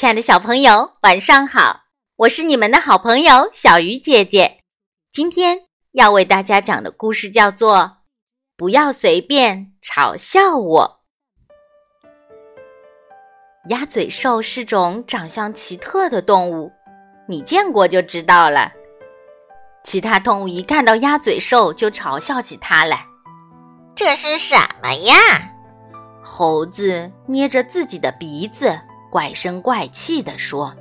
亲爱的小朋友，晚上好！我是你们的好朋友小鱼姐姐。今天要为大家讲的故事叫做《不要随便嘲笑我》。鸭嘴兽是种长相奇特的动物，你见过就知道了。其他动物一看到鸭嘴兽就嘲笑起它来。这是什么呀？猴子捏着自己的鼻子。怪声怪气地说：“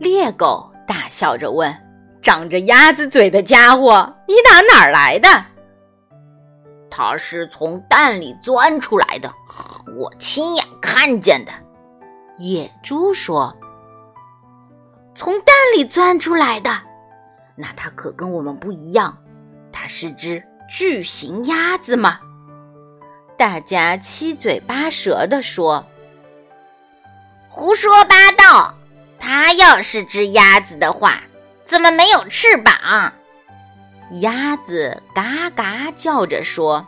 猎狗大笑着问：‘长着鸭子嘴的家伙，你打哪儿来的？’它是从蛋里钻出来的，我亲眼看见的。”野猪说：“从蛋里钻出来的，那它可跟我们不一样。它是只巨型鸭子吗？”大家七嘴八舌地说。胡说八道！它要是只鸭子的话，怎么没有翅膀？鸭子嘎嘎叫着说：“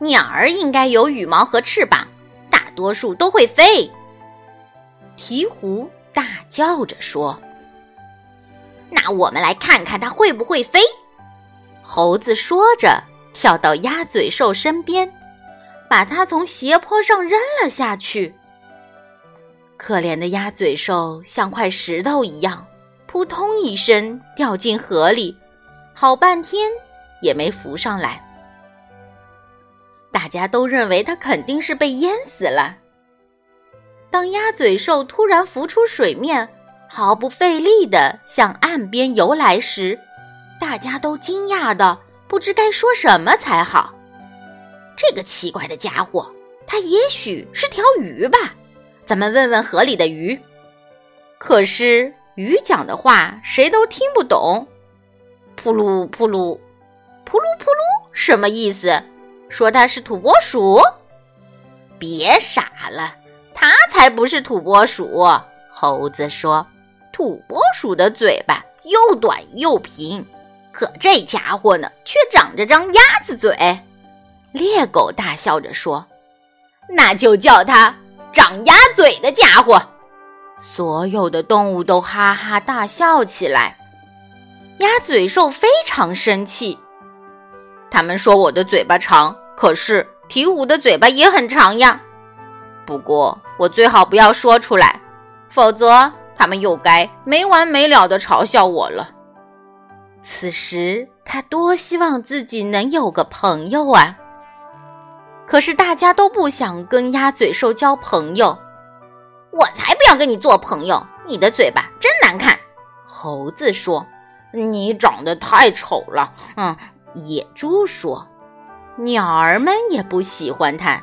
鸟儿应该有羽毛和翅膀，大多数都会飞。”鹈鹕大叫着说：“那我们来看看它会不会飞。”猴子说着，跳到鸭嘴兽身边，把它从斜坡上扔了下去。可怜的鸭嘴兽像块石头一样，扑通一声掉进河里，好半天也没浮上来。大家都认为它肯定是被淹死了。当鸭嘴兽突然浮出水面，毫不费力地向岸边游来时，大家都惊讶的不知该说什么才好。这个奇怪的家伙，它也许是条鱼吧。咱们问问河里的鱼，可是鱼讲的话谁都听不懂。扑噜扑噜，扑噜扑噜，什么意思？说它是土拨鼠？别傻了，它才不是土拨鼠。猴子说：“土拨鼠的嘴巴又短又平，可这家伙呢，却长着张鸭子嘴。”猎狗大笑着说：“那就叫它。”长鸭嘴的家伙，所有的动物都哈哈大笑起来。鸭嘴兽非常生气，他们说我的嘴巴长，可是鹈鹕的嘴巴也很长呀。不过我最好不要说出来，否则他们又该没完没了的嘲笑我了。此时他多希望自己能有个朋友啊！可是大家都不想跟鸭嘴兽交朋友，我才不要跟你做朋友！你的嘴巴真难看。猴子说：“你长得太丑了。”嗯，野猪说：“鸟儿们也不喜欢它。”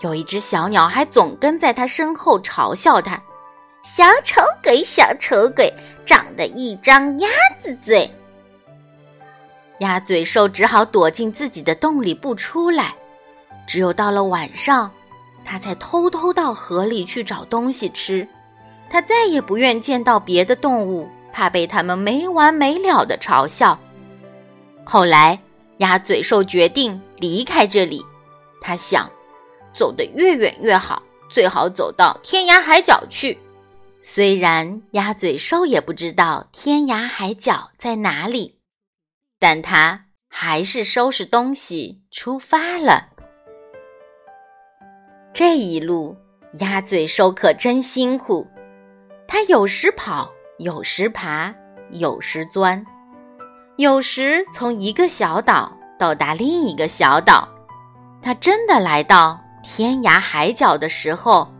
有一只小鸟还总跟在它身后嘲笑它：“小丑鬼，小丑鬼，长得一张鸭子嘴。”鸭嘴兽只好躲进自己的洞里不出来。只有到了晚上，他才偷偷到河里去找东西吃。他再也不愿见到别的动物，怕被他们没完没了的嘲笑。后来，鸭嘴兽决定离开这里。他想，走得越远越好，最好走到天涯海角去。虽然鸭嘴兽也不知道天涯海角在哪里，但他还是收拾东西出发了。这一路，鸭嘴兽可真辛苦。它有时跑，有时爬，有时钻，有时从一个小岛到达另一个小岛。它真的来到天涯海角的时候，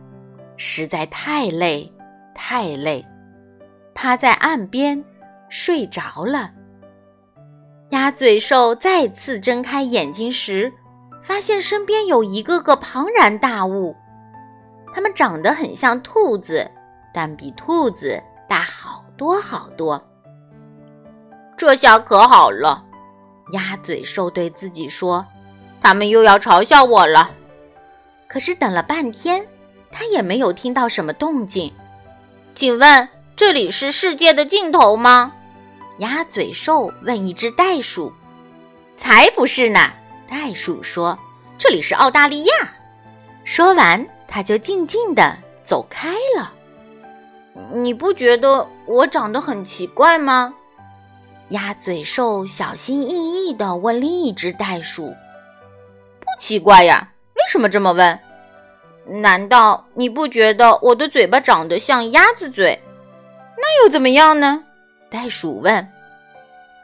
实在太累，太累，趴在岸边睡着了。鸭嘴兽再次睁开眼睛时。发现身边有一个个庞然大物，它们长得很像兔子，但比兔子大好多好多。这下可好了，鸭嘴兽对自己说：“他们又要嘲笑我了。”可是等了半天，他也没有听到什么动静。请问这里是世界的尽头吗？鸭嘴兽问一只袋鼠。“才不是呢。”袋鼠说：“这里是澳大利亚。”说完，他就静静的走开了。你不觉得我长得很奇怪吗？鸭嘴兽小心翼翼地问另一只袋鼠：“不奇怪呀，为什么这么问？难道你不觉得我的嘴巴长得像鸭子嘴？那又怎么样呢？”袋鼠问。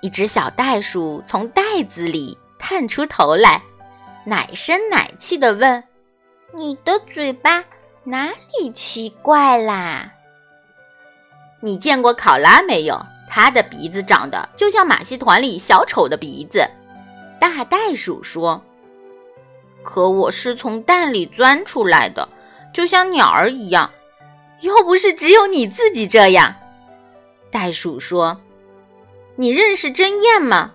一只小袋鼠从袋子里探出头来，奶声奶气的问：“你的嘴巴哪里奇怪啦？”你见过考拉没有？它的鼻子长得就像马戏团里小丑的鼻子。大袋鼠说：“可我是从蛋里钻出来的，就像鸟儿一样。又不是只有你自己这样。”袋鼠说：“你认识针燕吗？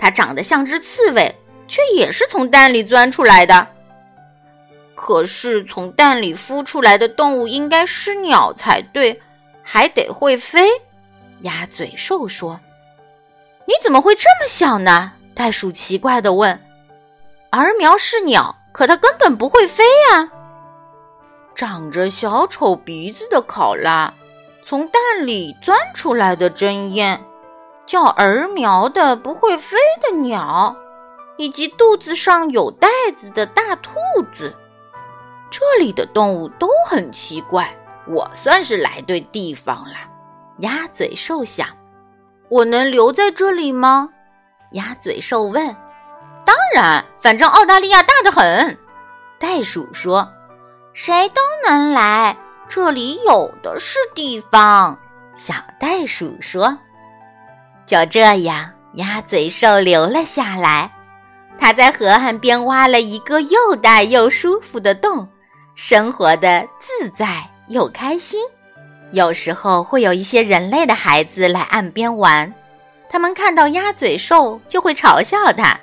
它长得像只刺猬，却也是从蛋里钻出来的。可是从蛋里孵出来的动物应该是鸟才对。”还得会飞，鸭嘴兽说：“你怎么会这么想呢？”袋鼠奇怪地问。“儿苗是鸟，可它根本不会飞呀。”长着小丑鼻子的考拉，从蛋里钻出来的针燕，叫儿苗的不会飞的鸟，以及肚子上有袋子的大兔子，这里的动物都很奇怪。我算是来对地方了，鸭嘴兽想：“我能留在这里吗？”鸭嘴兽问。“当然，反正澳大利亚大得很。”袋鼠说。“谁都能来，这里有的是地方。”小袋鼠说。就这样，鸭嘴兽留了下来。它在河岸边挖了一个又大又舒服的洞，生活的自在。又开心，有时候会有一些人类的孩子来岸边玩，他们看到鸭嘴兽就会嘲笑它，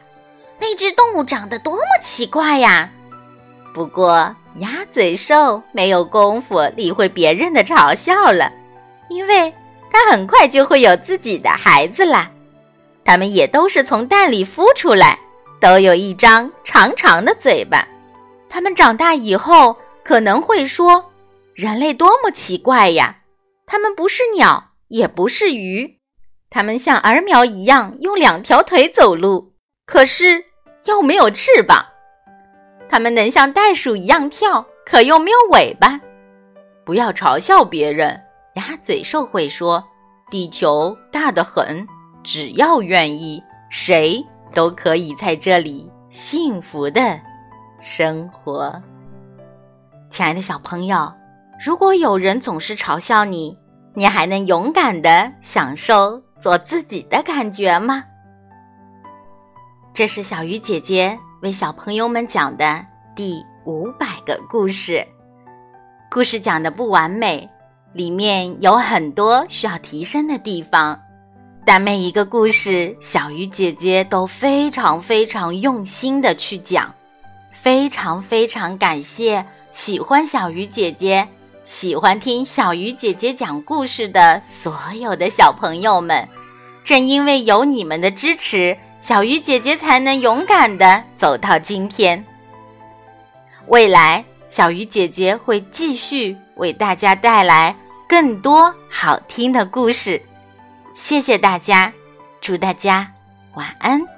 那只动物长得多么奇怪呀！不过鸭嘴兽没有功夫理会别人的嘲笑了，因为它很快就会有自己的孩子啦。它们也都是从蛋里孵出来，都有一张长长的嘴巴。它们长大以后可能会说。人类多么奇怪呀！它们不是鸟，也不是鱼，它们像儿苗一样用两条腿走路，可是又没有翅膀。它们能像袋鼠一样跳，可又没有尾巴。不要嘲笑别人，鸭嘴兽会说：“地球大得很，只要愿意，谁都可以在这里幸福的生活。”亲爱的小朋友。如果有人总是嘲笑你，你还能勇敢的享受做自己的感觉吗？这是小鱼姐姐为小朋友们讲的第五百个故事。故事讲的不完美，里面有很多需要提升的地方，但每一个故事，小鱼姐姐都非常非常用心的去讲。非常非常感谢喜欢小鱼姐姐。喜欢听小鱼姐姐讲故事的所有的小朋友们，正因为有你们的支持，小鱼姐姐才能勇敢的走到今天。未来，小鱼姐姐会继续为大家带来更多好听的故事。谢谢大家，祝大家晚安。